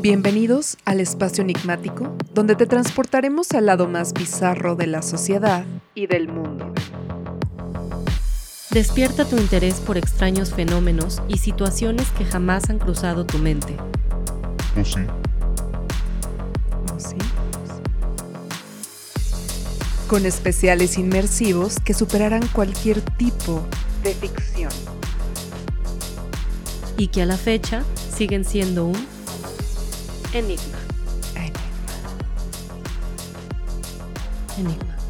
Bienvenidos al espacio enigmático, donde te transportaremos al lado más bizarro de la sociedad y del mundo. Despierta tu interés por extraños fenómenos y situaciones que jamás han cruzado tu mente. ¿O sí? ¿O sí? Con especiales inmersivos que superarán cualquier tipo de ficción. Y que a la fecha siguen siendo un enigma. Enigma. Enigma.